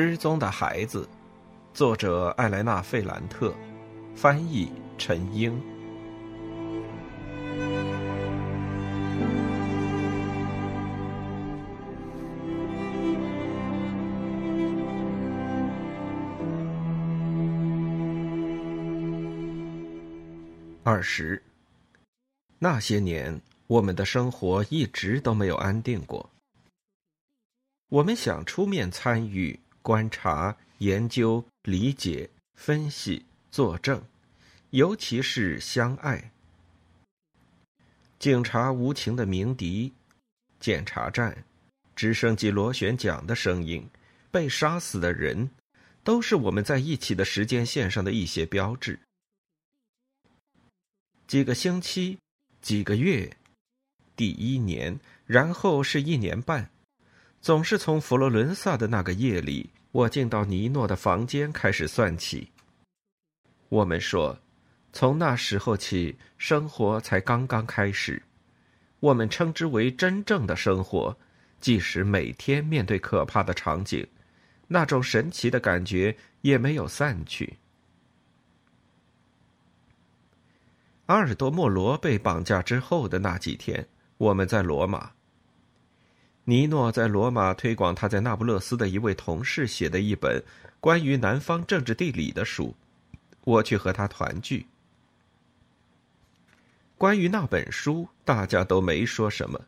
失踪的孩子，作者艾莱娜·费兰特，翻译陈英。二十，那些年，我们的生活一直都没有安定过。我们想出面参与。观察、研究、理解、分析、作证，尤其是相爱。警察无情的鸣笛，检查站，直升机螺旋桨的声音，被杀死的人，都是我们在一起的时间线上的一些标志。几个星期，几个月，第一年，然后是一年半，总是从佛罗伦萨的那个夜里。我进到尼诺的房间，开始算起。我们说，从那时候起，生活才刚刚开始。我们称之为真正的生活，即使每天面对可怕的场景，那种神奇的感觉也没有散去。阿尔多莫罗被绑架之后的那几天，我们在罗马。尼诺在罗马推广他在那不勒斯的一位同事写的一本关于南方政治地理的书，我去和他团聚。关于那本书，大家都没说什么，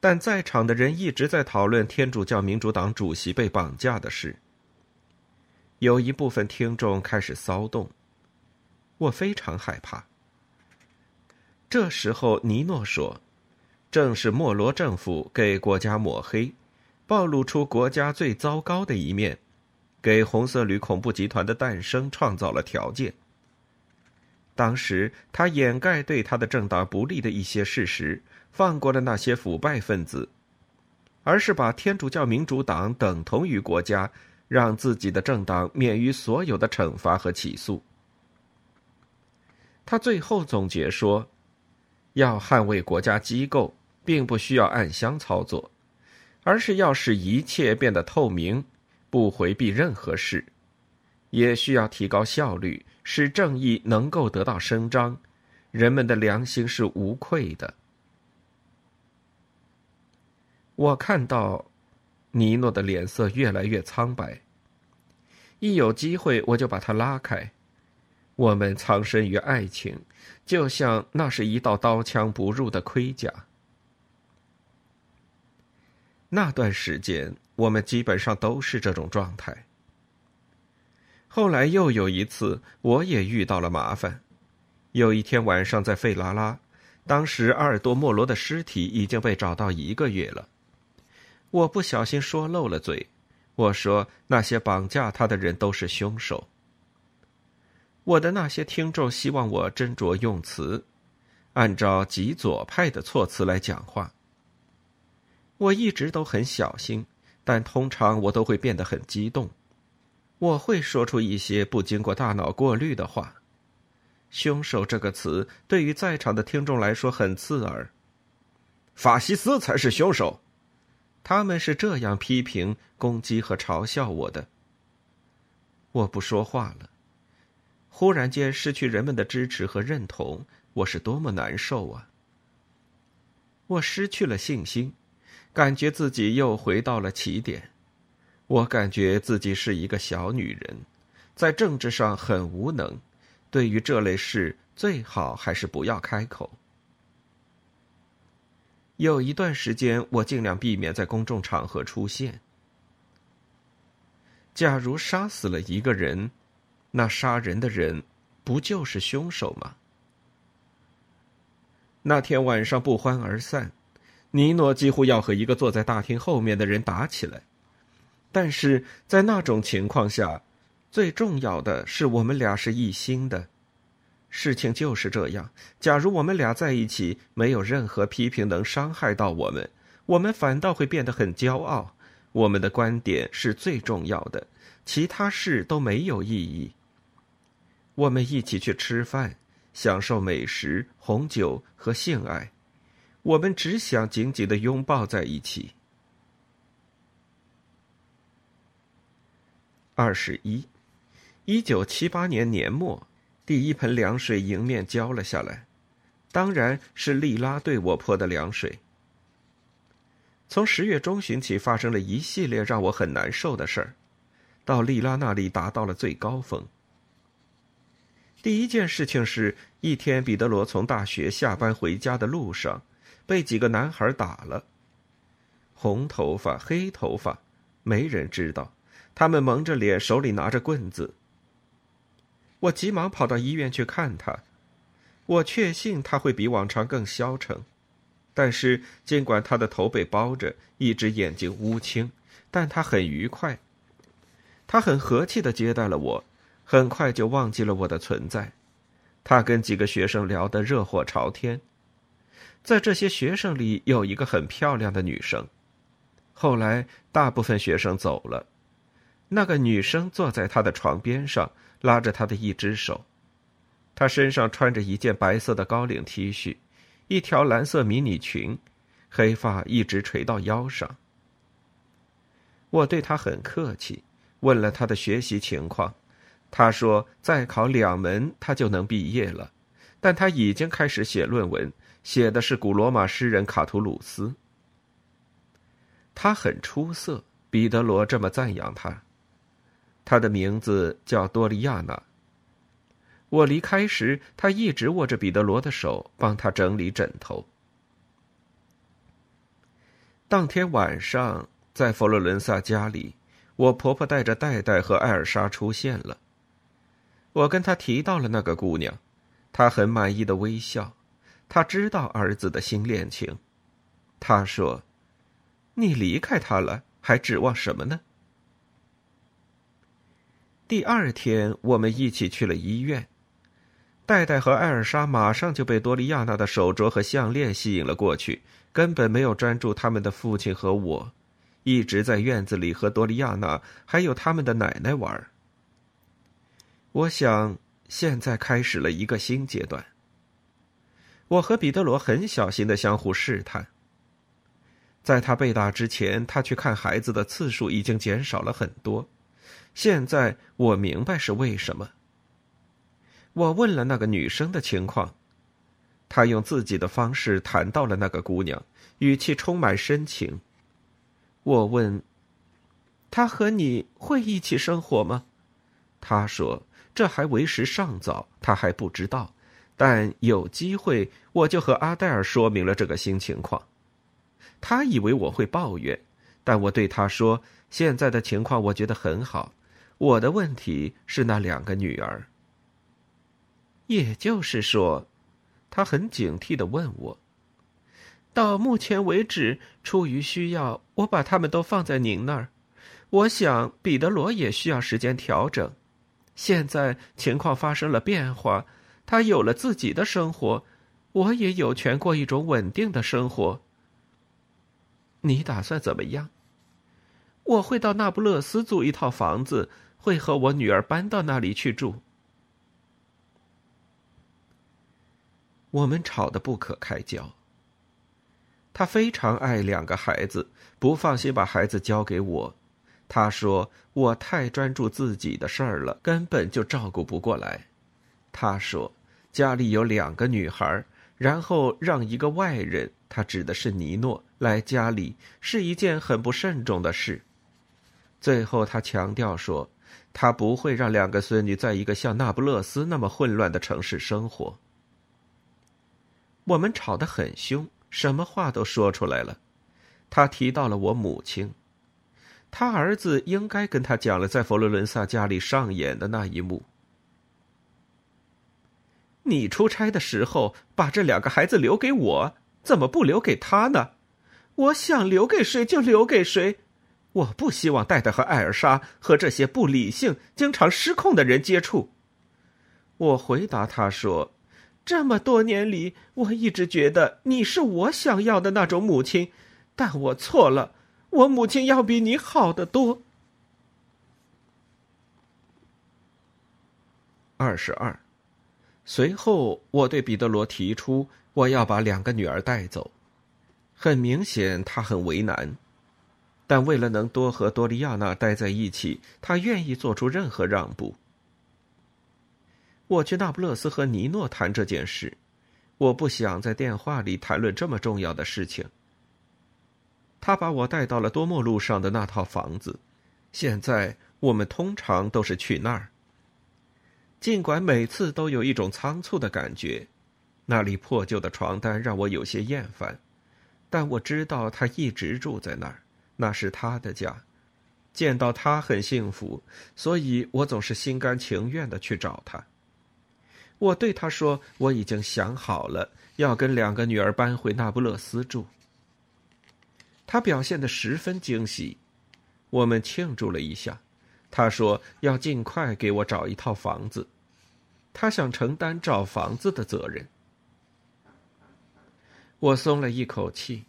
但在场的人一直在讨论天主教民主党主席被绑架的事。有一部分听众开始骚动，我非常害怕。这时候，尼诺说。正是莫罗政府给国家抹黑，暴露出国家最糟糕的一面，给红色旅恐怖集团的诞生创造了条件。当时他掩盖对他的政党不利的一些事实，放过了那些腐败分子，而是把天主教民主党等同于国家，让自己的政党免于所有的惩罚和起诉。他最后总结说：“要捍卫国家机构。”并不需要暗箱操作，而是要使一切变得透明，不回避任何事；也需要提高效率，使正义能够得到伸张，人们的良心是无愧的。我看到尼诺的脸色越来越苍白。一有机会，我就把他拉开。我们藏身于爱情，就像那是一道刀枪不入的盔甲。那段时间，我们基本上都是这种状态。后来又有一次，我也遇到了麻烦。有一天晚上在费拉拉，当时阿尔多莫罗的尸体已经被找到一个月了。我不小心说漏了嘴，我说那些绑架他的人都是凶手。我的那些听众希望我斟酌用词，按照极左派的措辞来讲话。我一直都很小心，但通常我都会变得很激动。我会说出一些不经过大脑过滤的话。凶手这个词对于在场的听众来说很刺耳。法西斯才是凶手，他们是这样批评、攻击和嘲笑我的。我不说话了。忽然间失去人们的支持和认同，我是多么难受啊！我失去了信心。感觉自己又回到了起点，我感觉自己是一个小女人，在政治上很无能，对于这类事最好还是不要开口。有一段时间，我尽量避免在公众场合出现。假如杀死了一个人，那杀人的人不就是凶手吗？那天晚上不欢而散。尼诺几乎要和一个坐在大厅后面的人打起来，但是在那种情况下，最重要的是我们俩是一心的。事情就是这样。假如我们俩在一起，没有任何批评能伤害到我们，我们反倒会变得很骄傲。我们的观点是最重要的，其他事都没有意义。我们一起去吃饭，享受美食、红酒和性爱。我们只想紧紧的拥抱在一起。二十一，一九七八年年末，第一盆凉水迎面浇了下来，当然是莉拉对我泼的凉水。从十月中旬起，发生了一系列让我很难受的事儿，到莉拉那里达到了最高峰。第一件事情是一天，彼得罗从大学下班回家的路上，被几个男孩打了。红头发、黑头发，没人知道。他们蒙着脸，手里拿着棍子。我急忙跑到医院去看他，我确信他会比往常更消沉，但是尽管他的头被包着，一只眼睛乌青，但他很愉快。他很和气的接待了我，很快就忘记了我的存在。他跟几个学生聊得热火朝天，在这些学生里有一个很漂亮的女生。后来大部分学生走了。那个女生坐在他的床边上，拉着他的一只手。她身上穿着一件白色的高领 T 恤，一条蓝色迷你裙，黑发一直垂到腰上。我对她很客气，问了她的学习情况。她说再考两门，她就能毕业了。但她已经开始写论文，写的是古罗马诗人卡图鲁斯。他很出色，彼得罗这么赞扬他，他的名字叫多利亚娜。我离开时，她一直握着彼得罗的手，帮他整理枕头。当天晚上，在佛罗伦萨家里，我婆婆带着戴戴和艾尔莎出现了。我跟她提到了那个姑娘，她很满意的微笑。他知道儿子的新恋情。他说：“你离开他了，还指望什么呢？”第二天，我们一起去了医院。戴戴和艾尔莎马上就被多利亚娜的手镯和项链吸引了过去，根本没有专注他们的父亲和我，一直在院子里和多利亚娜还有他们的奶奶玩。我想，现在开始了一个新阶段。我和彼得罗很小心的相互试探。在他被打之前，他去看孩子的次数已经减少了很多。现在我明白是为什么。我问了那个女生的情况，她用自己的方式谈到了那个姑娘，语气充满深情。我问：“她和你会一起生活吗？”她说：“这还为时尚早，她还不知道。但有机会，我就和阿黛尔说明了这个新情况。”她以为我会抱怨，但我对她说：“现在的情况我觉得很好。”我的问题是那两个女儿。也就是说，他很警惕的问我：“到目前为止，出于需要，我把他们都放在您那儿。我想彼得罗也需要时间调整。现在情况发生了变化，他有了自己的生活，我也有权过一种稳定的生活。你打算怎么样？我会到那不勒斯租一套房子。”会和我女儿搬到那里去住。我们吵得不可开交。他非常爱两个孩子，不放心把孩子交给我。他说我太专注自己的事儿了，根本就照顾不过来。他说家里有两个女孩，然后让一个外人（他指的是尼诺）来家里，是一件很不慎重的事。最后，他强调说。他不会让两个孙女在一个像那不勒斯那么混乱的城市生活。我们吵得很凶，什么话都说出来了。他提到了我母亲，他儿子应该跟他讲了在佛罗伦萨家里上演的那一幕。你出差的时候把这两个孩子留给我，怎么不留给他呢？我想留给谁就留给谁。我不希望戴戴和艾尔莎和这些不理性、经常失控的人接触。我回答他说：“这么多年里，我一直觉得你是我想要的那种母亲，但我错了。我母亲要比你好得多。”二十二。随后，我对彼得罗提出我要把两个女儿带走。很明显，他很为难。但为了能多和多利亚娜待在一起，他愿意做出任何让步。我去那不勒斯和尼诺谈这件事，我不想在电话里谈论这么重要的事情。他把我带到了多莫路上的那套房子，现在我们通常都是去那儿。尽管每次都有一种仓促的感觉，那里破旧的床单让我有些厌烦，但我知道他一直住在那儿。那是他的家，见到他很幸福，所以我总是心甘情愿的去找他。我对他说：“我已经想好了，要跟两个女儿搬回那不勒斯住。”他表现的十分惊喜，我们庆祝了一下。他说要尽快给我找一套房子，他想承担找房子的责任。我松了一口气。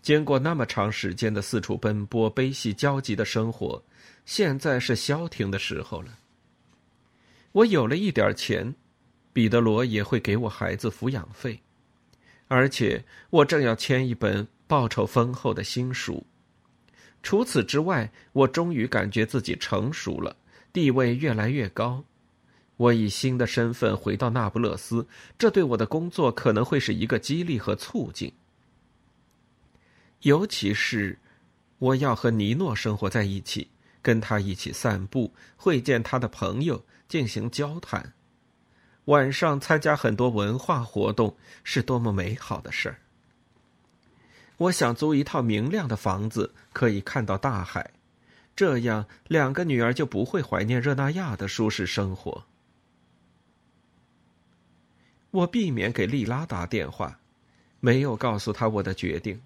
经过那么长时间的四处奔波、悲喜交集的生活，现在是消停的时候了。我有了一点钱，彼得罗也会给我孩子抚养费，而且我正要签一本报酬丰厚的新书。除此之外，我终于感觉自己成熟了，地位越来越高。我以新的身份回到那不勒斯，这对我的工作可能会是一个激励和促进。尤其是，我要和尼诺生活在一起，跟他一起散步，会见他的朋友，进行交谈。晚上参加很多文化活动，是多么美好的事儿！我想租一套明亮的房子，可以看到大海，这样两个女儿就不会怀念热那亚的舒适生活。我避免给丽拉打电话，没有告诉她我的决定。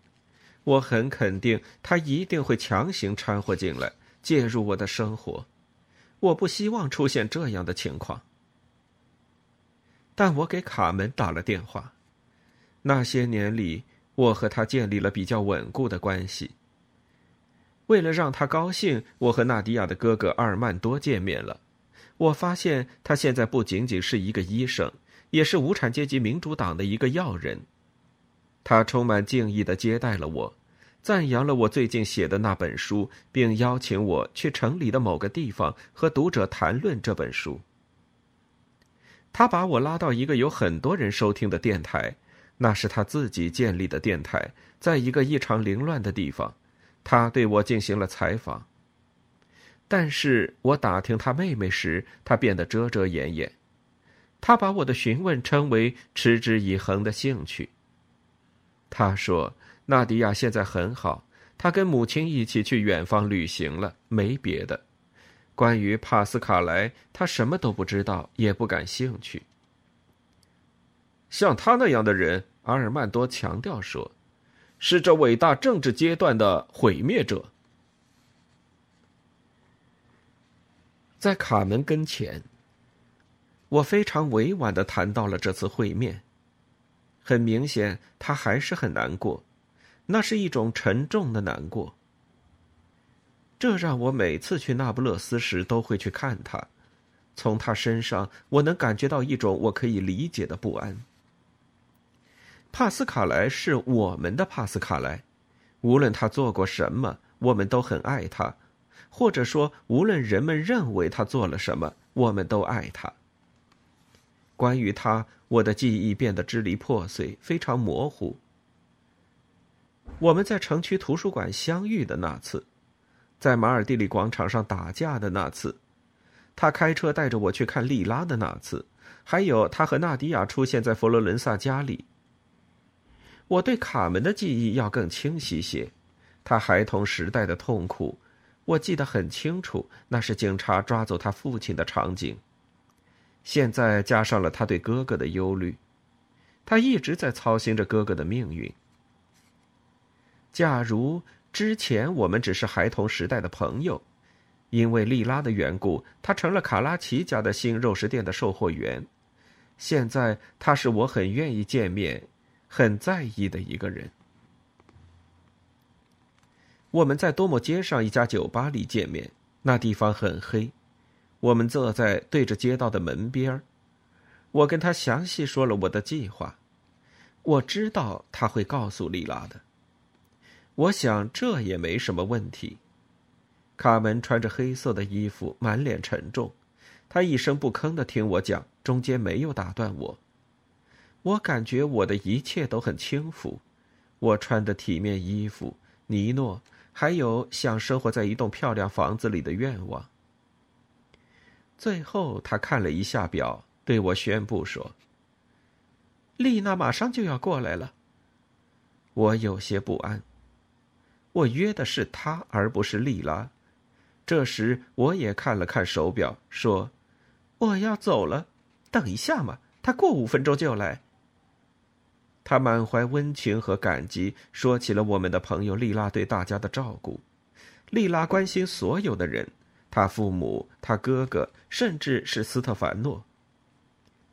我很肯定，他一定会强行掺和进来，介入我的生活。我不希望出现这样的情况。但我给卡门打了电话。那些年里，我和他建立了比较稳固的关系。为了让他高兴，我和纳迪亚的哥哥阿尔曼多见面了。我发现他现在不仅仅是一个医生，也是无产阶级民主党的一个要人。他充满敬意的接待了我，赞扬了我最近写的那本书，并邀请我去城里的某个地方和读者谈论这本书。他把我拉到一个有很多人收听的电台，那是他自己建立的电台，在一个异常凌乱的地方。他对我进行了采访，但是我打听他妹妹时，他变得遮遮掩掩。他把我的询问称为持之以恒的兴趣。他说：“纳迪亚现在很好，他跟母亲一起去远方旅行了，没别的。关于帕斯卡莱，他什么都不知道，也不感兴趣。像他那样的人，阿尔曼多强调说，是这伟大政治阶段的毁灭者。”在卡门跟前，我非常委婉的谈到了这次会面。很明显，他还是很难过，那是一种沉重的难过。这让我每次去那不勒斯时都会去看他，从他身上我能感觉到一种我可以理解的不安。帕斯卡莱是我们的帕斯卡莱，无论他做过什么，我们都很爱他，或者说，无论人们认为他做了什么，我们都爱他。关于他，我的记忆变得支离破碎，非常模糊。我们在城区图书馆相遇的那次，在马尔蒂里广场上打架的那次，他开车带着我去看利拉的那次，还有他和纳迪亚出现在佛罗伦萨家里。我对卡门的记忆要更清晰些，他孩童时代的痛苦，我记得很清楚，那是警察抓走他父亲的场景。现在加上了他对哥哥的忧虑，他一直在操心着哥哥的命运。假如之前我们只是孩童时代的朋友，因为莉拉的缘故，他成了卡拉奇家的新肉食店的售货员。现在他是我很愿意见面、很在意的一个人。我们在多莫街上一家酒吧里见面，那地方很黑。我们坐在对着街道的门边，我跟他详细说了我的计划。我知道他会告诉丽拉的。我想这也没什么问题。卡门穿着黑色的衣服，满脸沉重，他一声不吭的听我讲，中间没有打断我。我感觉我的一切都很轻浮，我穿的体面衣服，尼诺，还有想生活在一栋漂亮房子里的愿望。最后，他看了一下表，对我宣布说：“丽娜马上就要过来了。”我有些不安。我约的是她，而不是丽拉。这时，我也看了看手表，说：“我要走了，等一下嘛，他过五分钟就来。”他满怀温情和感激，说起了我们的朋友丽拉对大家的照顾。丽拉关心所有的人，他父母、他哥哥，甚至是斯特凡诺。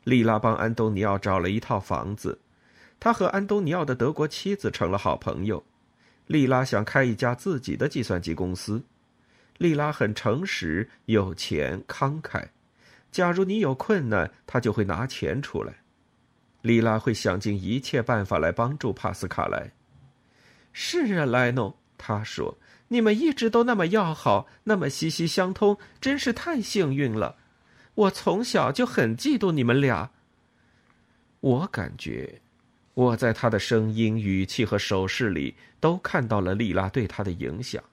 丽拉帮安东尼奥找了一套房子。他和安东尼奥的德国妻子成了好朋友。丽拉想开一家自己的计算机公司。丽拉很诚实、有钱、慷慨。假如你有困难，他就会拿钱出来。莉拉会想尽一切办法来帮助帕斯卡莱。是啊，莱诺，他说：“你们一直都那么要好，那么息息相通，真是太幸运了。我从小就很嫉妒你们俩。”我感觉。我在他的声音、语气和手势里都看到了莉拉对他的影响。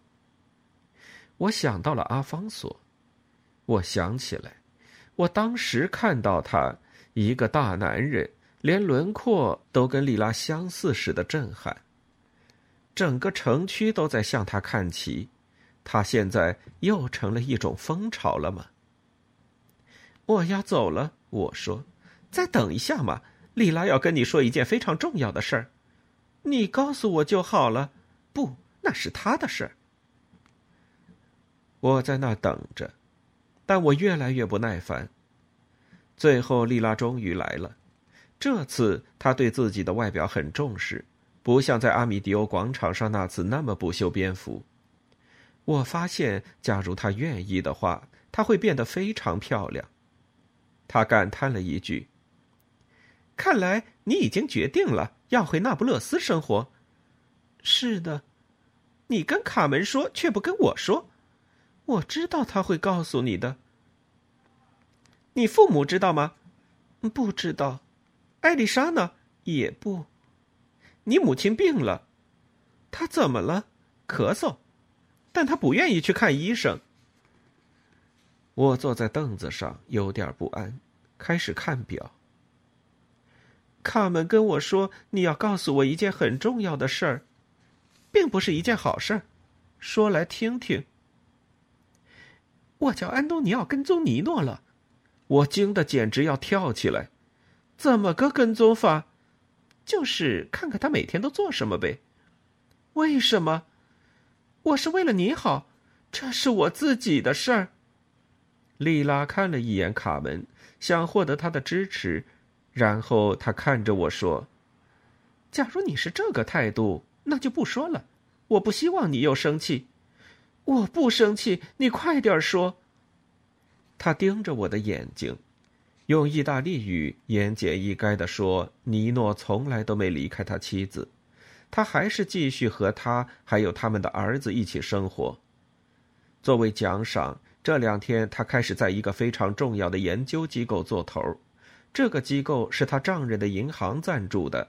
我想到了阿方索，我想起来，我当时看到他一个大男人，连轮廓都跟丽拉相似时的震撼。整个城区都在向他看齐，他现在又成了一种风潮了吗？我要走了，我说，再等一下嘛。丽拉要跟你说一件非常重要的事儿，你告诉我就好了。不，那是他的事儿。我在那等着，但我越来越不耐烦。最后，丽拉终于来了。这次，他对自己的外表很重视，不像在阿米迪欧广场上那次那么不修边幅。我发现，假如他愿意的话，他会变得非常漂亮。他感叹了一句。看来你已经决定了要回那不勒斯生活。是的，你跟卡门说，却不跟我说。我知道他会告诉你的。你父母知道吗？不知道。艾丽莎呢？也不。你母亲病了，她怎么了？咳嗽，但她不愿意去看医生。我坐在凳子上，有点不安，开始看表。卡门跟我说：“你要告诉我一件很重要的事儿，并不是一件好事儿。说来听听。”我叫安东尼奥跟踪尼诺了，我惊得简直要跳起来。怎么个跟踪法？就是看看他每天都做什么呗。为什么？我是为了你好，这是我自己的事儿。丽拉看了一眼卡门，想获得他的支持。然后他看着我说：“假如你是这个态度，那就不说了。我不希望你又生气。我不生气，你快点说。”他盯着我的眼睛，用意大利语言简意赅的说：“尼诺从来都没离开他妻子，他还是继续和他还有他们的儿子一起生活。作为奖赏，这两天他开始在一个非常重要的研究机构做头。”这个机构是他丈人的银行赞助的，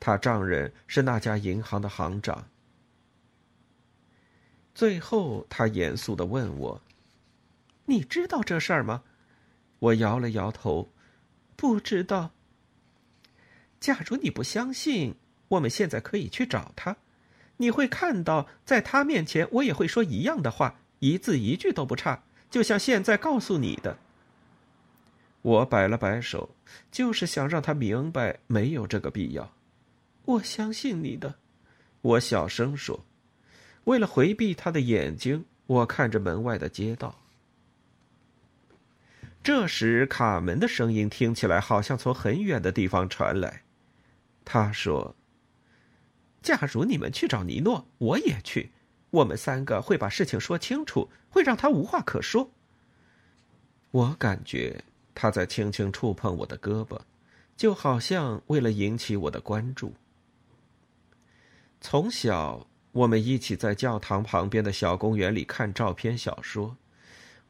他丈人是那家银行的行长。最后，他严肃的问我：“你知道这事儿吗？”我摇了摇头，不知道。假如你不相信，我们现在可以去找他，你会看到，在他面前，我也会说一样的话，一字一句都不差，就像现在告诉你的。我摆了摆手，就是想让他明白没有这个必要。我相信你的，我小声说。为了回避他的眼睛，我看着门外的街道。这时，卡门的声音听起来好像从很远的地方传来。他说：“假如你们去找尼诺，我也去。我们三个会把事情说清楚，会让他无话可说。”我感觉。他在轻轻触碰我的胳膊，就好像为了引起我的关注。从小，我们一起在教堂旁边的小公园里看照片小说。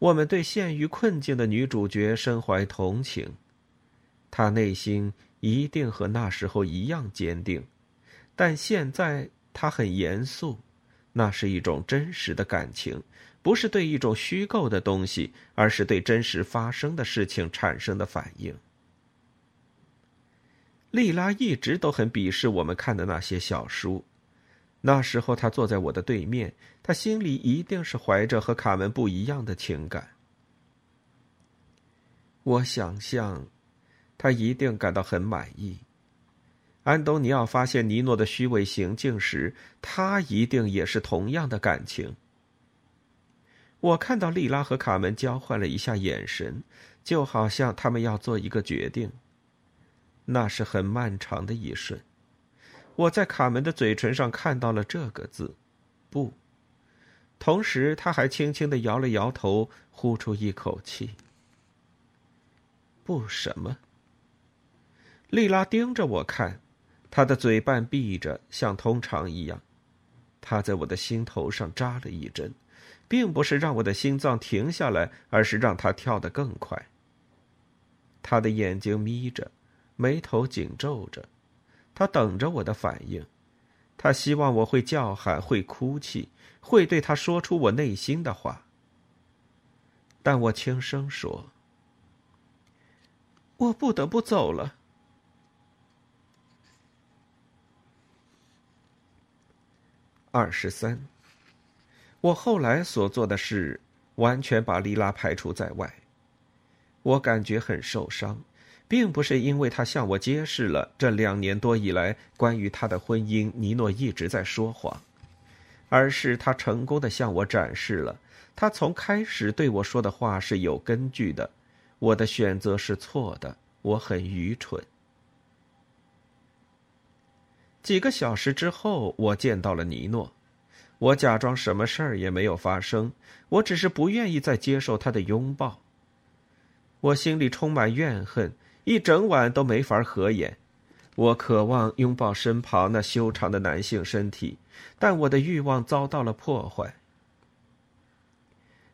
我们对陷于困境的女主角深怀同情，她内心一定和那时候一样坚定，但现在她很严肃，那是一种真实的感情，不是对一种虚构的东西，而是对真实发生的事情产生的反应。莉拉一直都很鄙视我们看的那些小书。那时候，他坐在我的对面，他心里一定是怀着和卡门不一样的情感。我想象，他一定感到很满意。安东尼奥发现尼诺的虚伪行径时，他一定也是同样的感情。我看到莉拉和卡门交换了一下眼神，就好像他们要做一个决定。那是很漫长的一瞬。我在卡门的嘴唇上看到了这个字，“不”。同时，他还轻轻的摇了摇头，呼出一口气。“不什么？”丽拉盯着我看，她的嘴半闭着，像通常一样。她在我的心头上扎了一针，并不是让我的心脏停下来，而是让它跳得更快。他的眼睛眯着，眉头紧皱着。他等着我的反应，他希望我会叫喊，会哭泣，会对他说出我内心的话。但我轻声说：“我不得不走了。”二十三，我后来所做的事，完全把莉拉排除在外。我感觉很受伤。并不是因为他向我揭示了这两年多以来关于他的婚姻，尼诺一直在说谎，而是他成功的向我展示了他从开始对我说的话是有根据的，我的选择是错的，我很愚蠢。几个小时之后，我见到了尼诺，我假装什么事儿也没有发生，我只是不愿意再接受他的拥抱。我心里充满怨恨。一整晚都没法合眼，我渴望拥抱身旁那修长的男性身体，但我的欲望遭到了破坏。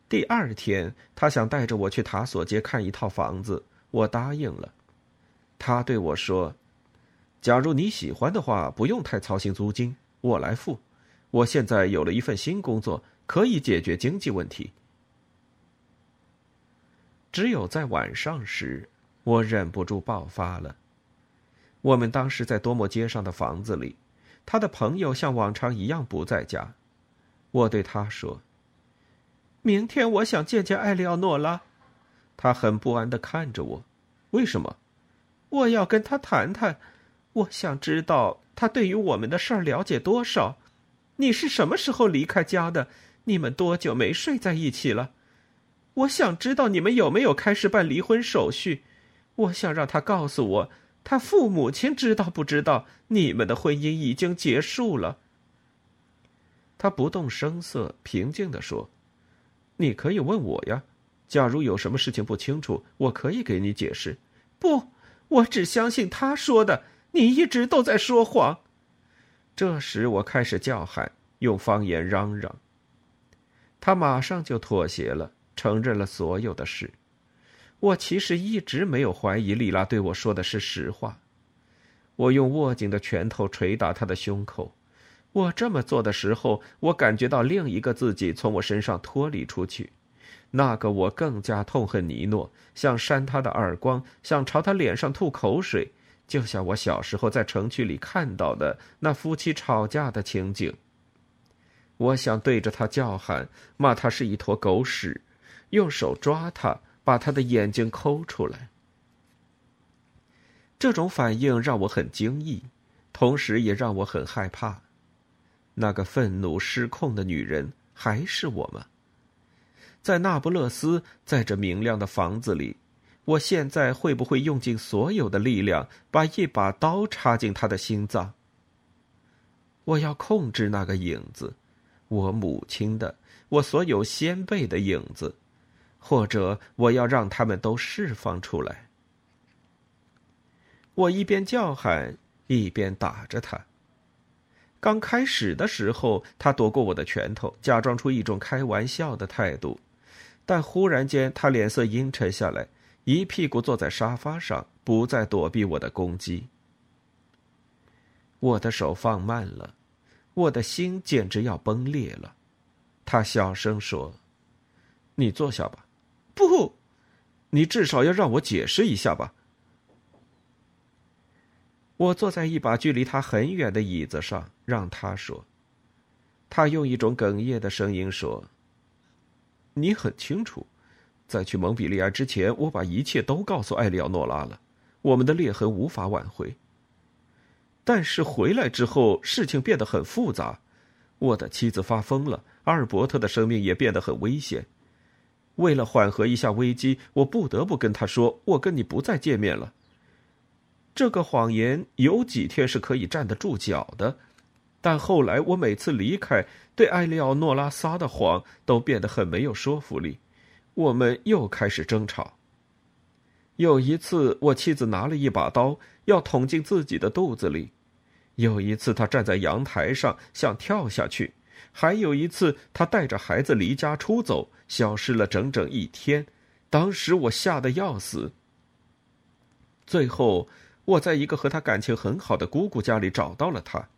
第二天，他想带着我去塔索街看一套房子，我答应了。他对我说：“假如你喜欢的话，不用太操心租金，我来付。我现在有了一份新工作，可以解决经济问题。”只有在晚上时。我忍不住爆发了。我们当时在多莫街上的房子里，他的朋友像往常一样不在家。我对他说：“明天我想见见艾利奥诺拉。”他很不安的看着我：“为什么？”“我要跟他谈谈。我想知道他对于我们的事儿了解多少。你是什么时候离开家的？你们多久没睡在一起了？我想知道你们有没有开始办离婚手续。”我想让他告诉我，他父母亲知道不知道你们的婚姻已经结束了。他不动声色，平静地说：“你可以问我呀，假如有什么事情不清楚，我可以给你解释。”不，我只相信他说的。你一直都在说谎。这时我开始叫喊，用方言嚷嚷。他马上就妥协了，承认了所有的事。我其实一直没有怀疑丽拉对我说的是实话。我用握紧的拳头捶打他的胸口。我这么做的时候，我感觉到另一个自己从我身上脱离出去。那个我更加痛恨尼诺，想扇他的耳光，想朝他脸上吐口水，就像我小时候在城区里看到的那夫妻吵架的情景。我想对着他叫喊，骂他是一坨狗屎，用手抓他。把他的眼睛抠出来。这种反应让我很惊异，同时也让我很害怕。那个愤怒失控的女人还是我吗？在那不勒斯，在这明亮的房子里，我现在会不会用尽所有的力量，把一把刀插进他的心脏？我要控制那个影子，我母亲的，我所有先辈的影子。或者我要让他们都释放出来。我一边叫喊，一边打着他。刚开始的时候，他躲过我的拳头，假装出一种开玩笑的态度，但忽然间，他脸色阴沉下来，一屁股坐在沙发上，不再躲避我的攻击。我的手放慢了，我的心简直要崩裂了。他小声说：“你坐下吧。”“不，你至少要让我解释一下吧。”我坐在一把距离他很远的椅子上，让他说。他用一种哽咽的声音说：“你很清楚，在去蒙彼利埃之前，我把一切都告诉艾利奥诺拉了，我们的裂痕无法挽回。但是回来之后，事情变得很复杂，我的妻子发疯了，阿尔伯特的生命也变得很危险。为了缓和一下危机，我不得不跟他说，我跟你不再见面了。”这个谎言有几天是可以站得住脚的，但后来我每次离开，对艾利奥诺拉撒的谎都变得很没有说服力。我们又开始争吵。有一次，我妻子拿了一把刀要捅进自己的肚子里；有一次，她站在阳台上想跳下去；还有一次，她带着孩子离家出走，消失了整整一天。当时我吓得要死。最后。我在一个和他感情很好的姑姑家里找到了他。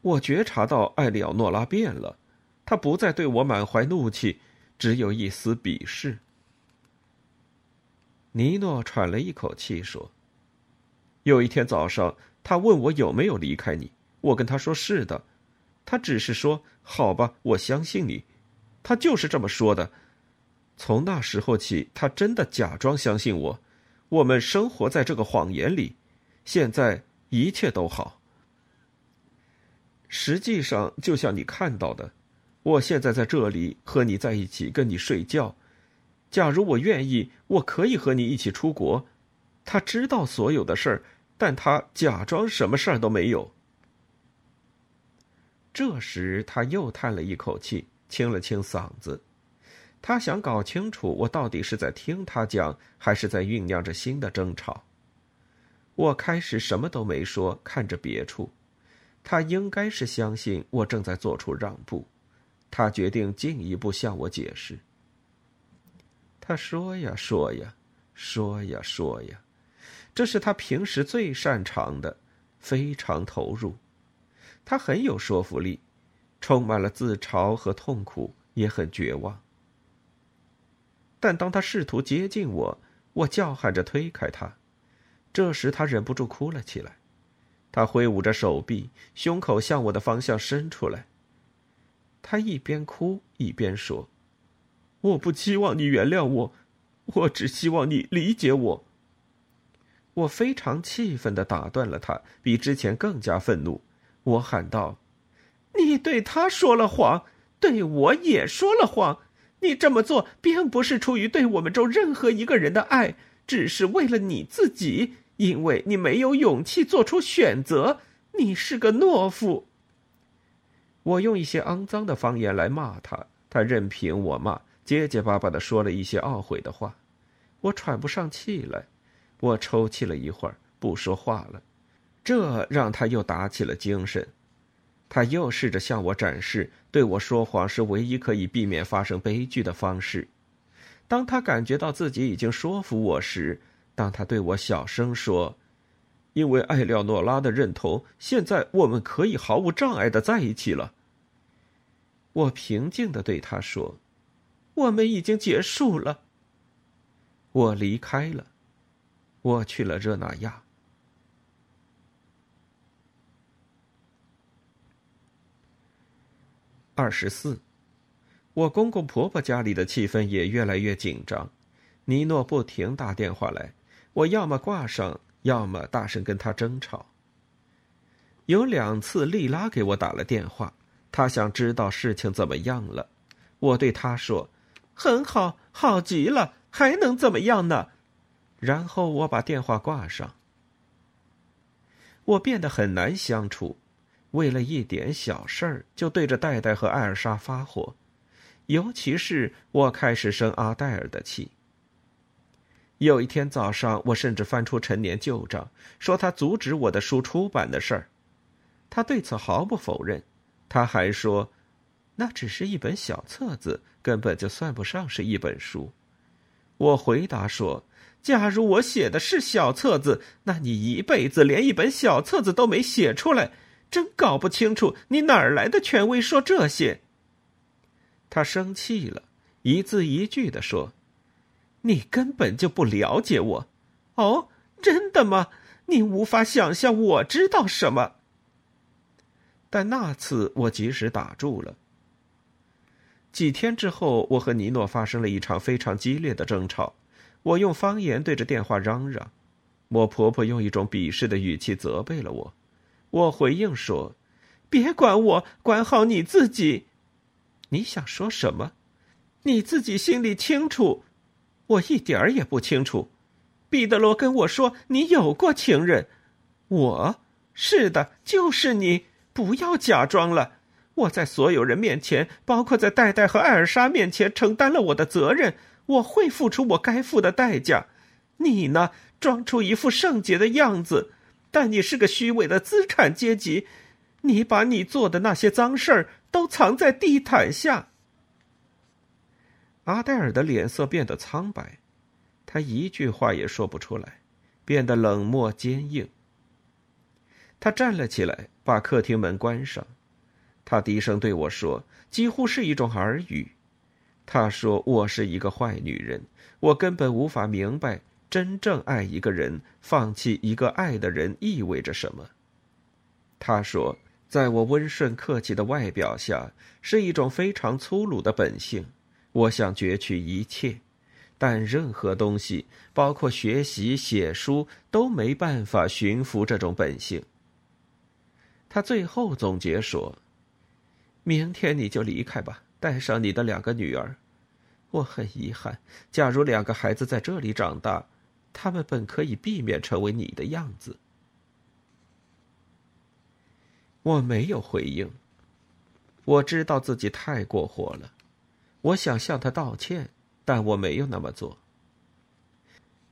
我觉察到艾利奥诺拉变了，她不再对我满怀怒气，只有一丝鄙视。尼诺喘了一口气说：“有一天早上，他问我有没有离开你，我跟他说是的，他只是说好吧，我相信你，他就是这么说的。从那时候起，他真的假装相信我。”我们生活在这个谎言里，现在一切都好。实际上，就像你看到的，我现在在这里和你在一起，跟你睡觉。假如我愿意，我可以和你一起出国。他知道所有的事儿，但他假装什么事儿都没有。这时，他又叹了一口气，清了清嗓子。他想搞清楚，我到底是在听他讲，还是在酝酿着新的争吵。我开始什么都没说，看着别处。他应该是相信我正在做出让步。他决定进一步向我解释。他说呀说呀，说呀说呀，这是他平时最擅长的，非常投入。他很有说服力，充满了自嘲和痛苦，也很绝望。但当他试图接近我，我叫喊着推开他。这时他忍不住哭了起来，他挥舞着手臂，胸口向我的方向伸出来。他一边哭一边说：“我不期望你原谅我，我只希望你理解我。”我非常气愤的打断了他，比之前更加愤怒。我喊道：“你对他说了谎，对我也说了谎。”你这么做并不是出于对我们中任何一个人的爱，只是为了你自己，因为你没有勇气做出选择。你是个懦夫。我用一些肮脏的方言来骂他，他任凭我骂，结结巴巴的说了一些懊悔的话。我喘不上气来，我抽泣了一会儿，不说话了，这让他又打起了精神。他又试着向我展示，对我说谎是唯一可以避免发生悲剧的方式。当他感觉到自己已经说服我时，当他对我小声说：“因为艾廖诺拉的认同，现在我们可以毫无障碍的在一起了。”我平静的对他说：“我们已经结束了。”我离开了，我去了热那亚。二十四，我公公婆婆家里的气氛也越来越紧张。尼诺不停打电话来，我要么挂上，要么大声跟他争吵。有两次，丽拉给我打了电话，她想知道事情怎么样了。我对她说：“很好，好极了，还能怎么样呢？”然后我把电话挂上。我变得很难相处。为了一点小事儿就对着戴戴和艾尔莎发火，尤其是我开始生阿黛尔的气。有一天早上，我甚至翻出陈年旧账，说他阻止我的书出版的事儿。他对此毫不否认，他还说：“那只是一本小册子，根本就算不上是一本书。”我回答说：“假如我写的是小册子，那你一辈子连一本小册子都没写出来，真搞不清楚你哪儿来的权威说这些。”他生气了，一字一句的说：“你根本就不了解我。”哦，真的吗？你无法想象我知道什么。但那次我及时打住了。几天之后，我和尼诺发生了一场非常激烈的争吵。我用方言对着电话嚷嚷，我婆婆用一种鄙视的语气责备了我。我回应说：“别管我，管好你自己。”你想说什么？你自己心里清楚。我一点儿也不清楚。彼得罗跟我说：“你有过情人。”我是的，就是你。不要假装了。我在所有人面前，包括在戴戴和艾尔莎面前，承担了我的责任。我会付出我该付的代价。你呢？装出一副圣洁的样子，但你是个虚伪的资产阶级。你把你做的那些脏事儿都藏在地毯下。阿黛尔的脸色变得苍白。他一句话也说不出来，变得冷漠坚硬。他站了起来，把客厅门关上。他低声对我说，几乎是一种耳语。他说：“我是一个坏女人，我根本无法明白真正爱一个人、放弃一个爱的人意味着什么。”他说：“在我温顺客气的外表下，是一种非常粗鲁的本性。我想攫取一切。”但任何东西，包括学习、写书，都没办法驯服这种本性。他最后总结说：“明天你就离开吧，带上你的两个女儿。我很遗憾，假如两个孩子在这里长大，他们本可以避免成为你的样子。”我没有回应。我知道自己太过火了，我想向他道歉。但我没有那么做。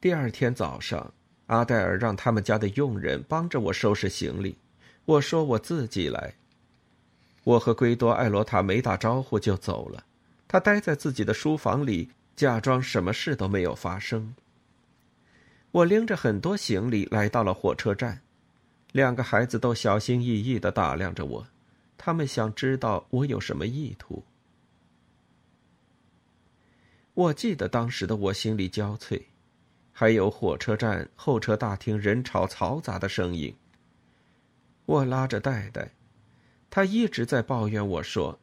第二天早上，阿黛尔让他们家的佣人帮着我收拾行李，我说我自己来。我和圭多·艾罗塔没打招呼就走了，他待在自己的书房里，假装什么事都没有发生。我拎着很多行李来到了火车站，两个孩子都小心翼翼的打量着我，他们想知道我有什么意图。我记得当时的我心力交瘁，还有火车站候车大厅人潮嘈杂的声音。我拉着戴戴，他一直在抱怨我说：“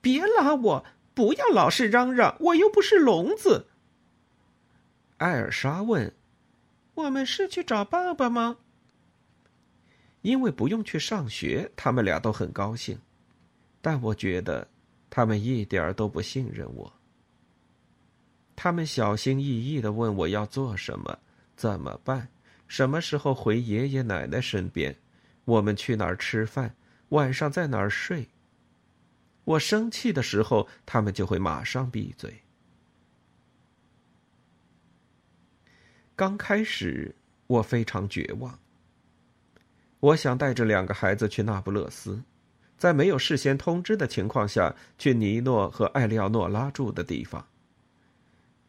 别拉我，不要老是嚷嚷，我又不是聋子。”艾尔莎问：“我们是去找爸爸吗？”因为不用去上学，他们俩都很高兴，但我觉得他们一点都不信任我。他们小心翼翼的问我要做什么，怎么办，什么时候回爷爷奶奶身边，我们去哪儿吃饭，晚上在哪儿睡。我生气的时候，他们就会马上闭嘴。刚开始，我非常绝望。我想带着两个孩子去那不勒斯，在没有事先通知的情况下去尼诺和艾利奥诺拉住的地方。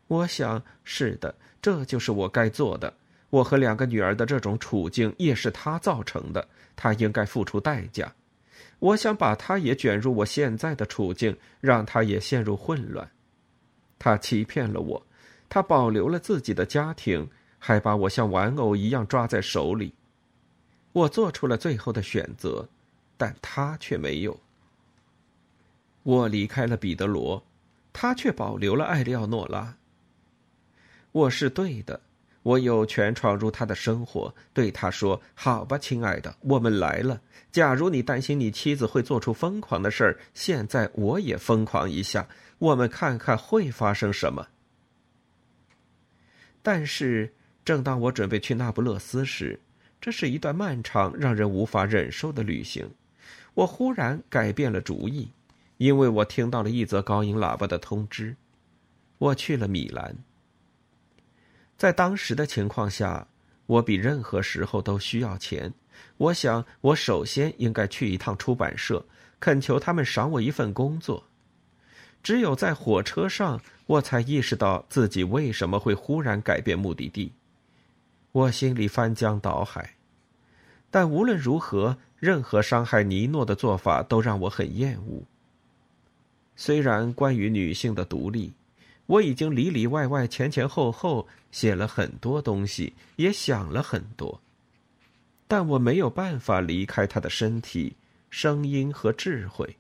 我想是的，这就是我该做的。我和两个女儿的这种处境也是他造成的，他应该付出代价。我想把他也卷入我现在的处境，让他也陷入混乱。他欺骗了我，他保留了自己的家庭，还把我像玩偶一样抓在手里。我做出了最后的选择，但他却没有。我离开了彼得罗，他却保留了艾利奥诺拉。我是对的，我有权闯入他的生活，对他说：“好吧，亲爱的，我们来了。假如你担心你妻子会做出疯狂的事儿，现在我也疯狂一下，我们看看会发生什么。”但是，正当我准备去那不勒斯时，这是一段漫长、让人无法忍受的旅行。我忽然改变了主意，因为我听到了一则高音喇叭的通知。我去了米兰。在当时的情况下，我比任何时候都需要钱。我想，我首先应该去一趟出版社，恳求他们赏我一份工作。只有在火车上，我才意识到自己为什么会忽然改变目的地。我心里翻江倒海，但无论如何，任何伤害尼诺的做法都让我很厌恶。虽然关于女性的独立，我已经里里外外、前前后后写了很多东西，也想了很多，但我没有办法离开她的身体、声音和智慧。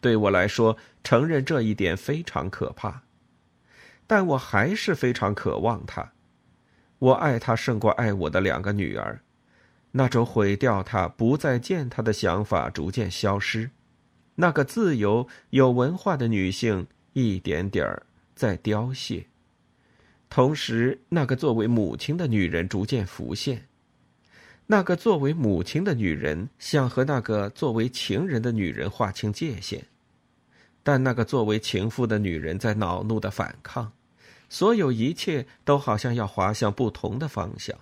对我来说，承认这一点非常可怕，但我还是非常渴望她。我爱她胜过爱我的两个女儿。那种毁掉她、不再见她的想法逐渐消失，那个自由、有文化的女性一点点儿在凋谢。同时，那个作为母亲的女人逐渐浮现。那个作为母亲的女人想和那个作为情人的女人划清界限，但那个作为情妇的女人在恼怒的反抗，所有一切都好像要滑向不同的方向。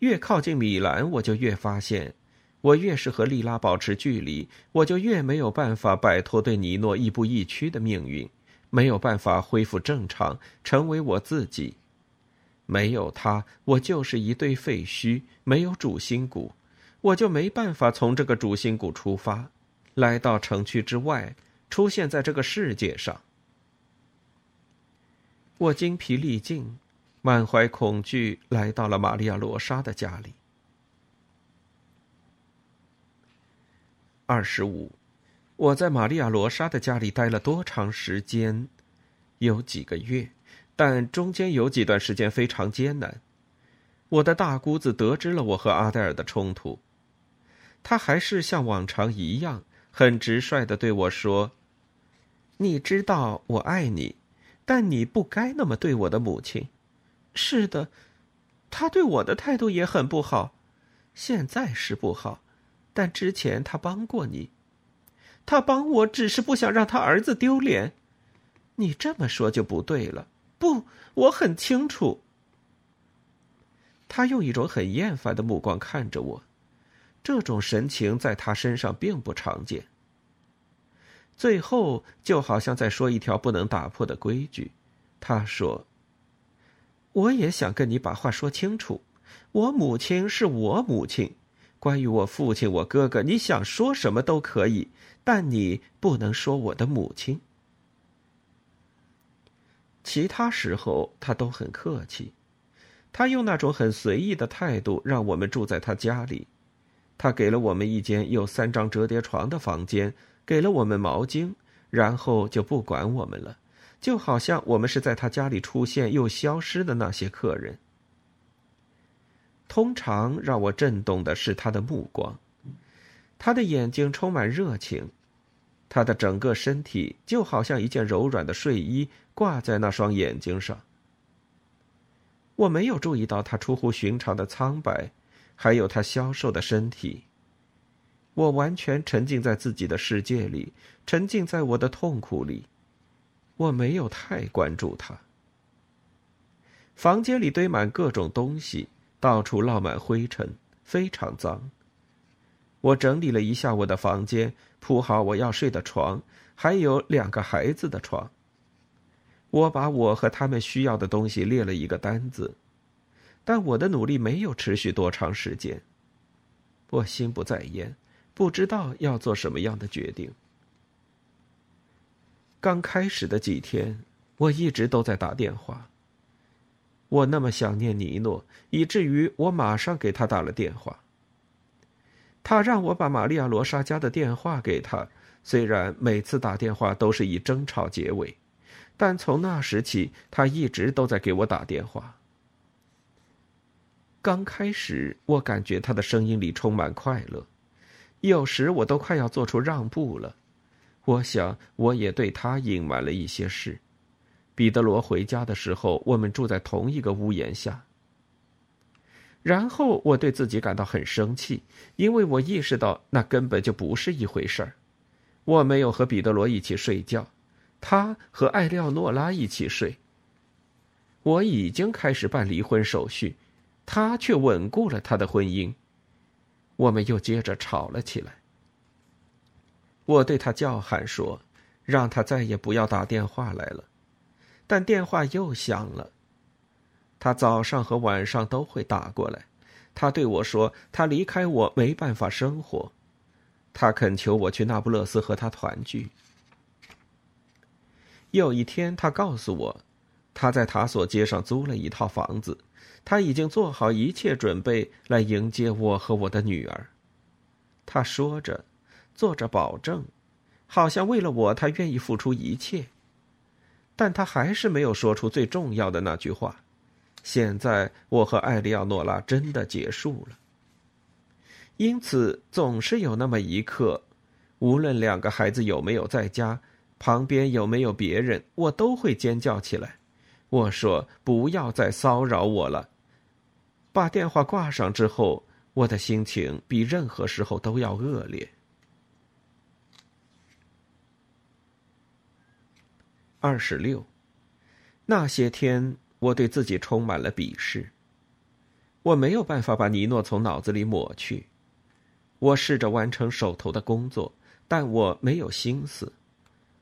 越靠近米兰，我就越发现，我越是和莉拉保持距离，我就越没有办法摆脱对尼诺亦步亦趋的命运，没有办法恢复正常，成为我自己。没有他，我就是一堆废墟，没有主心骨，我就没办法从这个主心骨出发，来到城区之外，出现在这个世界上。我精疲力尽，满怀恐惧，来到了玛利亚罗莎的家里。二十五，我在玛利亚罗莎的家里待了多长时间？有几个月。但中间有几段时间非常艰难。我的大姑子得知了我和阿黛尔的冲突，她还是像往常一样很直率的对我说：“你知道我爱你，但你不该那么对我的母亲。”是的，他对我的态度也很不好，现在是不好，但之前他帮过你，他帮我只是不想让他儿子丢脸。你这么说就不对了。不，我很清楚。他用一种很厌烦的目光看着我，这种神情在他身上并不常见。最后，就好像在说一条不能打破的规矩，他说：“我也想跟你把话说清楚。我母亲是我母亲，关于我父亲、我哥哥，你想说什么都可以，但你不能说我的母亲。”其他时候他都很客气，他用那种很随意的态度让我们住在他家里，他给了我们一间有三张折叠床的房间，给了我们毛巾，然后就不管我们了，就好像我们是在他家里出现又消失的那些客人。通常让我震动的是他的目光，他的眼睛充满热情。他的整个身体就好像一件柔软的睡衣挂在那双眼睛上。我没有注意到他出乎寻常的苍白，还有他消瘦的身体。我完全沉浸在自己的世界里，沉浸在我的痛苦里。我没有太关注他。房间里堆满各种东西，到处落满灰尘，非常脏。我整理了一下我的房间。铺好我要睡的床，还有两个孩子的床。我把我和他们需要的东西列了一个单子，但我的努力没有持续多长时间。我心不在焉，不知道要做什么样的决定。刚开始的几天，我一直都在打电话。我那么想念尼诺，以至于我马上给他打了电话。他让我把玛利亚罗莎家的电话给他，虽然每次打电话都是以争吵结尾，但从那时起，他一直都在给我打电话。刚开始，我感觉他的声音里充满快乐，有时我都快要做出让步了。我想，我也对他隐瞒了一些事。彼得罗回家的时候，我们住在同一个屋檐下。然后我对自己感到很生气，因为我意识到那根本就不是一回事儿。我没有和彼得罗一起睡觉，他和艾利奥诺拉一起睡。我已经开始办离婚手续，他却稳固了他的婚姻。我们又接着吵了起来。我对他叫喊说：“让他再也不要打电话来了。”但电话又响了。他早上和晚上都会打过来。他对我说：“他离开我没办法生活。”他恳求我去那不勒斯和他团聚。有一天，他告诉我，他在塔索街上租了一套房子，他已经做好一切准备来迎接我和我的女儿。他说着，做着保证，好像为了我，他愿意付出一切。但他还是没有说出最重要的那句话。现在，我和艾利奥诺拉真的结束了。因此，总是有那么一刻，无论两个孩子有没有在家，旁边有没有别人，我都会尖叫起来。我说：“不要再骚扰我了。”把电话挂上之后，我的心情比任何时候都要恶劣。二十六，那些天，我对自己充满了鄙视。我没有办法把尼诺从脑子里抹去。我试着完成手头的工作，但我没有心思。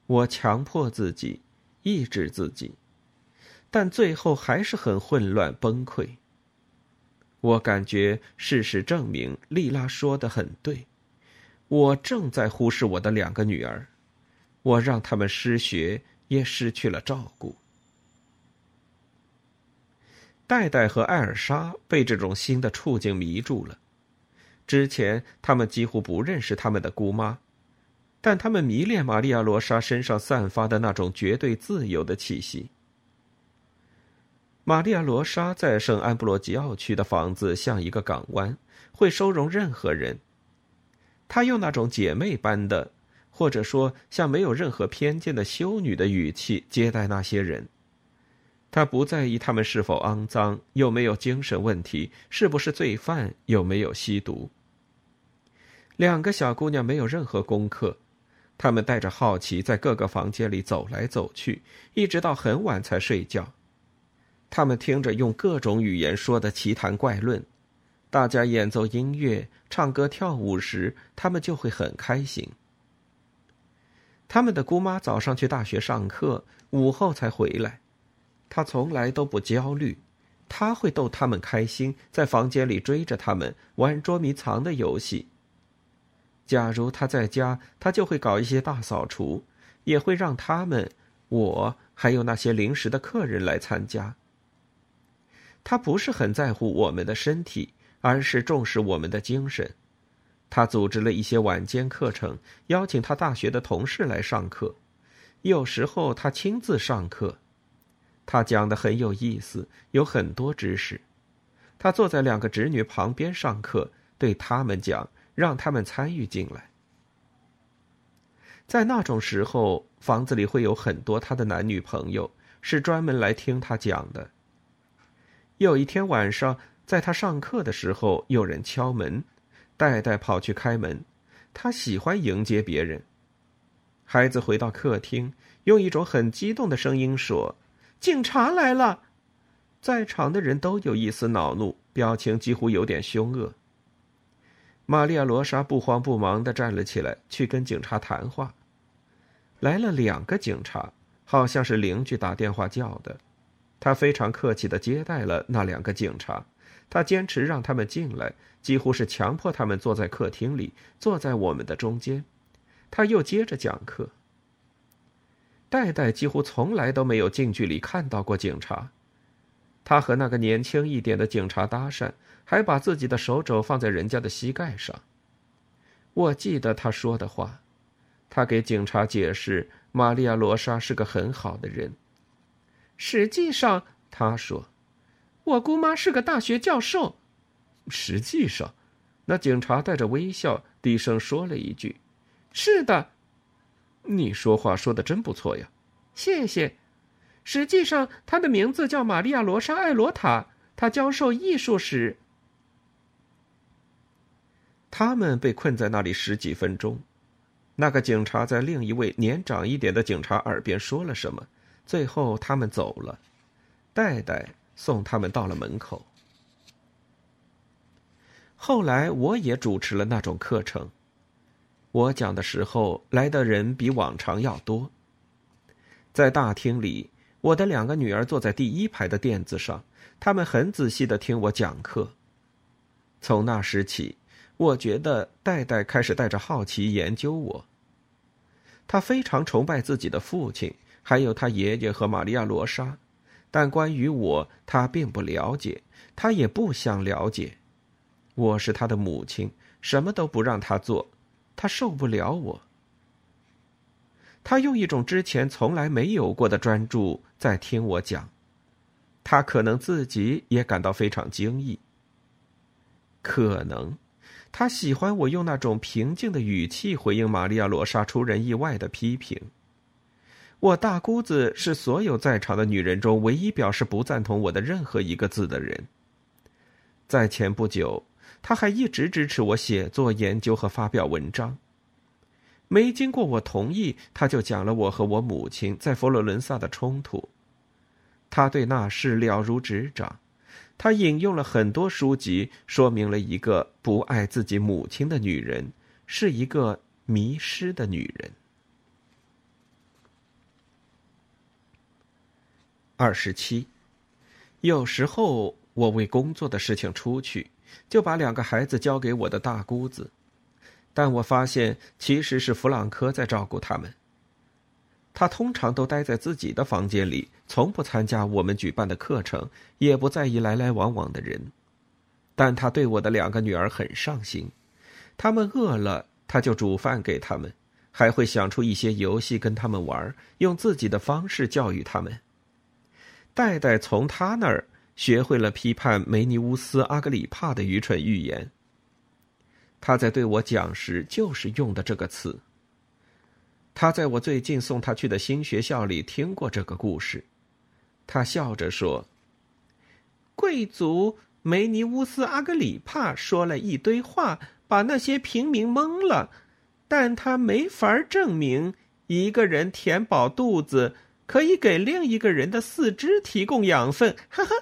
我强迫自己，抑制自己，但最后还是很混乱崩溃。我感觉事实证明，莉拉说的很对，我正在忽视我的两个女儿，我让他们失学。也失去了照顾。戴戴和艾尔莎被这种新的处境迷住了。之前他们几乎不认识他们的姑妈，但他们迷恋玛利亚·罗莎身上散发的那种绝对自由的气息。玛利亚·罗莎在圣安布罗吉奥区的房子像一个港湾，会收容任何人。她用那种姐妹般的。或者说，像没有任何偏见的修女的语气接待那些人。他不在意他们是否肮脏，有没有精神问题，是不是罪犯，有没有吸毒。两个小姑娘没有任何功课，她们带着好奇在各个房间里走来走去，一直到很晚才睡觉。他们听着用各种语言说的奇谈怪论，大家演奏音乐、唱歌、跳舞时，他们就会很开心。他们的姑妈早上去大学上课，午后才回来。她从来都不焦虑，她会逗他们开心，在房间里追着他们玩捉迷藏的游戏。假如他在家，他就会搞一些大扫除，也会让他们、我还有那些临时的客人来参加。他不是很在乎我们的身体，而是重视我们的精神。他组织了一些晚间课程，邀请他大学的同事来上课。有时候他亲自上课，他讲的很有意思，有很多知识。他坐在两个侄女旁边上课，对他们讲，让他们参与进来。在那种时候，房子里会有很多他的男女朋友，是专门来听他讲的。有一天晚上，在他上课的时候，有人敲门。戴戴跑去开门，他喜欢迎接别人。孩子回到客厅，用一种很激动的声音说：“警察来了！”在场的人都有一丝恼怒，表情几乎有点凶恶。玛利亚·罗莎不慌不忙的站了起来，去跟警察谈话。来了两个警察，好像是邻居打电话叫的。他非常客气的接待了那两个警察。他坚持让他们进来，几乎是强迫他们坐在客厅里，坐在我们的中间。他又接着讲课。戴戴几乎从来都没有近距离看到过警察。他和那个年轻一点的警察搭讪，还把自己的手肘放在人家的膝盖上。我记得他说的话，他给警察解释，玛利亚·罗莎是个很好的人。实际上，他说。我姑妈是个大学教授。实际上，那警察带着微笑，低声说了一句：“是的。”你说话说的真不错呀，谢谢。实际上，她的名字叫玛利亚·罗莎·艾罗塔，她教授艺术史。他们被困在那里十几分钟。那个警察在另一位年长一点的警察耳边说了什么，最后他们走了。戴戴送他们到了门口。后来我也主持了那种课程，我讲的时候来的人比往常要多。在大厅里，我的两个女儿坐在第一排的垫子上，她们很仔细的听我讲课。从那时起，我觉得戴戴开始带着好奇研究我。他非常崇拜自己的父亲，还有他爷爷和玛利亚罗莎，但关于我，他并不了解，他也不想了解。我是他的母亲，什么都不让他做，他受不了我。他用一种之前从来没有过的专注在听我讲，他可能自己也感到非常惊异。可能，他喜欢我用那种平静的语气回应玛利亚·罗莎出人意外的批评。我大姑子是所有在场的女人中唯一表示不赞同我的任何一个字的人。在前不久。她还一直支持我写作、研究和发表文章。没经过我同意，他就讲了我和我母亲在佛罗伦萨的冲突。他对那事了如指掌。他引用了很多书籍，说明了一个不爱自己母亲的女人是一个迷失的女人。二十七，有时候我为工作的事情出去。就把两个孩子交给我的大姑子，但我发现其实是弗朗科在照顾他们。他通常都待在自己的房间里，从不参加我们举办的课程，也不在意来来往往的人。但他对我的两个女儿很上心，他们饿了他就煮饭给他们，还会想出一些游戏跟他们玩，用自己的方式教育他们。代代从他那儿。学会了批判梅尼乌斯·阿格里帕的愚蠢预言。他在对我讲时就是用的这个词。他在我最近送他去的新学校里听过这个故事。他笑着说：“贵族梅尼乌斯·阿格里帕说了一堆话，把那些平民蒙了，但他没法证明一个人填饱肚子可以给另一个人的四肢提供养分。”哈哈。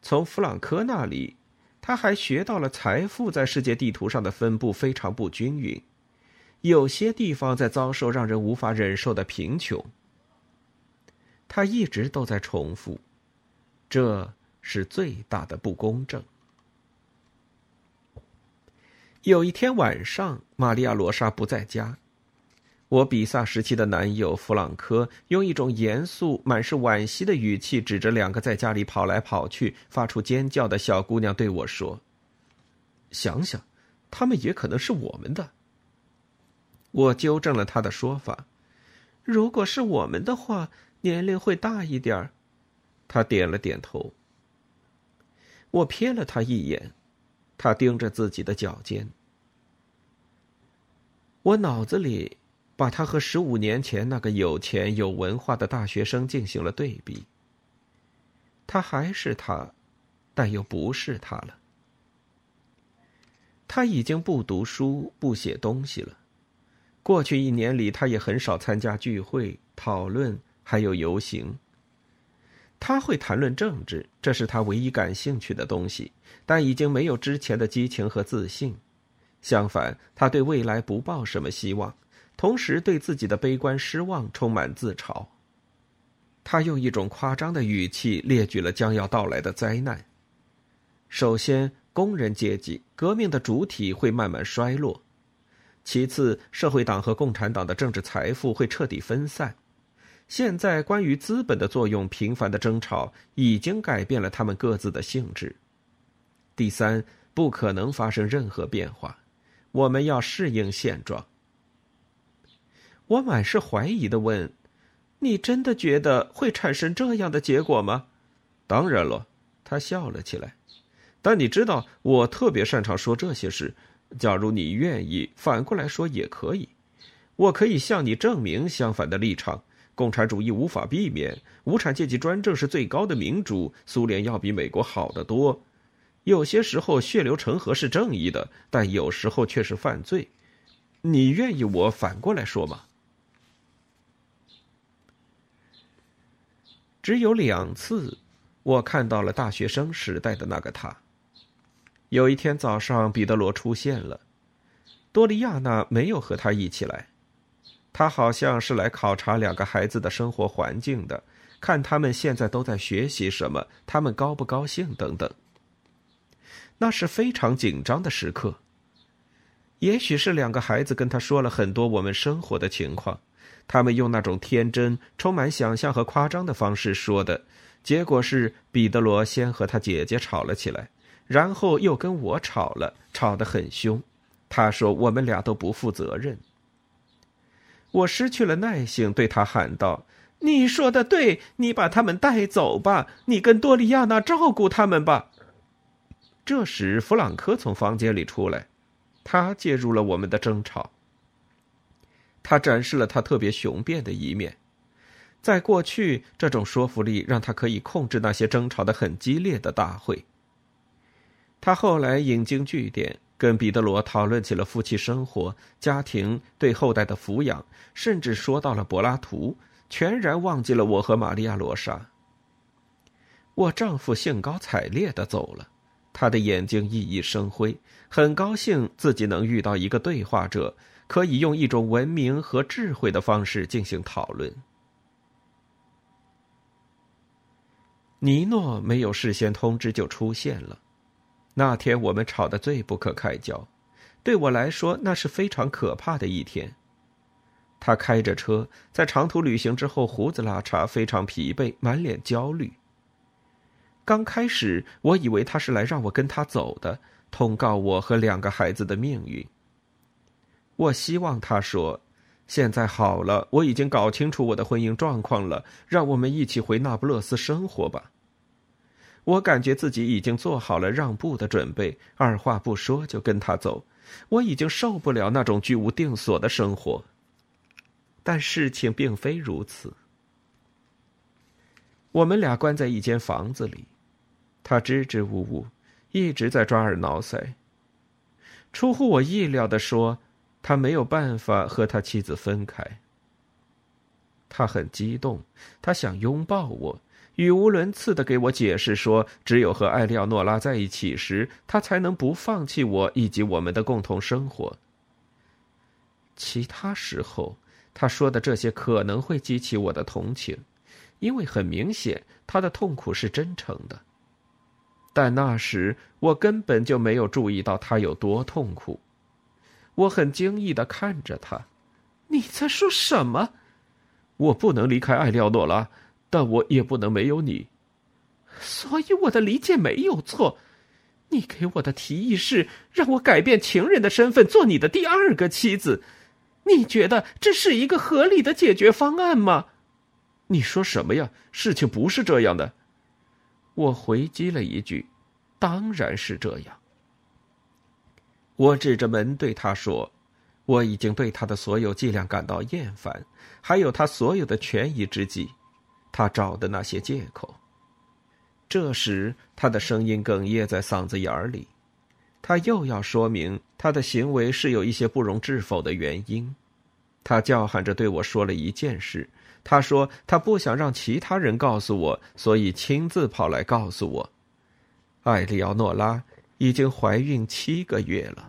从弗朗科那里，他还学到了财富在世界地图上的分布非常不均匀，有些地方在遭受让人无法忍受的贫穷。他一直都在重复，这是最大的不公正。有一天晚上，玛利亚·罗莎不在家。我比萨时期的男友弗朗科用一种严肃、满是惋惜的语气，指着两个在家里跑来跑去、发出尖叫的小姑娘对我说：“想想，他们也可能是我们的。”我纠正了他的说法：“如果是我们的话，年龄会大一点儿。”他点了点头。我瞥了他一眼，他盯着自己的脚尖。我脑子里。把他和十五年前那个有钱有文化的大学生进行了对比。他还是他，但又不是他了。他已经不读书、不写东西了。过去一年里，他也很少参加聚会、讨论，还有游行。他会谈论政治，这是他唯一感兴趣的东西，但已经没有之前的激情和自信。相反，他对未来不抱什么希望。同时，对自己的悲观失望充满自嘲。他用一种夸张的语气列举了将要到来的灾难。首先，工人阶级革命的主体会慢慢衰落；其次，社会党和共产党的政治财富会彻底分散。现在，关于资本的作用频繁的争吵已经改变了他们各自的性质。第三，不可能发生任何变化，我们要适应现状。我满是怀疑的问：“你真的觉得会产生这样的结果吗？”“当然了。”他笑了起来。“但你知道，我特别擅长说这些事。假如你愿意，反过来说也可以。我可以向你证明相反的立场。共产主义无法避免，无产阶级专政是最高的民主。苏联要比美国好得多。有些时候血流成河是正义的，但有时候却是犯罪。你愿意我反过来说吗？”只有两次，我看到了大学生时代的那个他。有一天早上，彼得罗出现了，多利亚娜没有和他一起来，他好像是来考察两个孩子的生活环境的，看他们现在都在学习什么，他们高不高兴等等。那是非常紧张的时刻。也许是两个孩子跟他说了很多我们生活的情况，他们用那种天真、充满想象和夸张的方式说的，结果是彼得罗先和他姐姐吵了起来，然后又跟我吵了，吵得很凶。他说我们俩都不负责任。我失去了耐性，对他喊道：“你说的对，你把他们带走吧，你跟多利亚娜照顾他们吧。”这时，弗朗科从房间里出来。他介入了我们的争吵。他展示了他特别雄辩的一面，在过去，这种说服力让他可以控制那些争吵的很激烈的大会。他后来引经据典，跟彼得罗讨论起了夫妻生活、家庭对后代的抚养，甚至说到了柏拉图，全然忘记了我和玛利亚·罗莎。我丈夫兴高采烈的走了。他的眼睛熠熠生辉，很高兴自己能遇到一个对话者，可以用一种文明和智慧的方式进行讨论。尼诺没有事先通知就出现了，那天我们吵得最不可开交，对我来说那是非常可怕的一天。他开着车，在长途旅行之后胡子拉碴，非常疲惫，满脸焦虑。刚开始，我以为他是来让我跟他走的，通告我和两个孩子的命运。我希望他说：“现在好了，我已经搞清楚我的婚姻状况了，让我们一起回那不勒斯生活吧。”我感觉自己已经做好了让步的准备，二话不说就跟他走。我已经受不了那种居无定所的生活。但事情并非如此。我们俩关在一间房子里。他支支吾吾，一直在抓耳挠腮。出乎我意料的说，他没有办法和他妻子分开。他很激动，他想拥抱我，语无伦次的给我解释说，只有和艾利奥诺拉在一起时，他才能不放弃我以及我们的共同生活。其他时候，他说的这些可能会激起我的同情，因为很明显，他的痛苦是真诚的。但那时我根本就没有注意到他有多痛苦，我很惊异的看着他。你在说什么？我不能离开艾利奥诺拉，但我也不能没有你。所以我的理解没有错。你给我的提议是让我改变情人的身份，做你的第二个妻子。你觉得这是一个合理的解决方案吗？你说什么呀？事情不是这样的。我回击了一句：“当然是这样。”我指着门对他说：“我已经对他的所有伎俩感到厌烦，还有他所有的权宜之计，他找的那些借口。”这时，他的声音哽咽在嗓子眼里，他又要说明他的行为是有一些不容置否的原因。他叫喊着对我说了一件事。他说：“他不想让其他人告诉我，所以亲自跑来告诉我，艾利奥诺拉已经怀孕七个月了。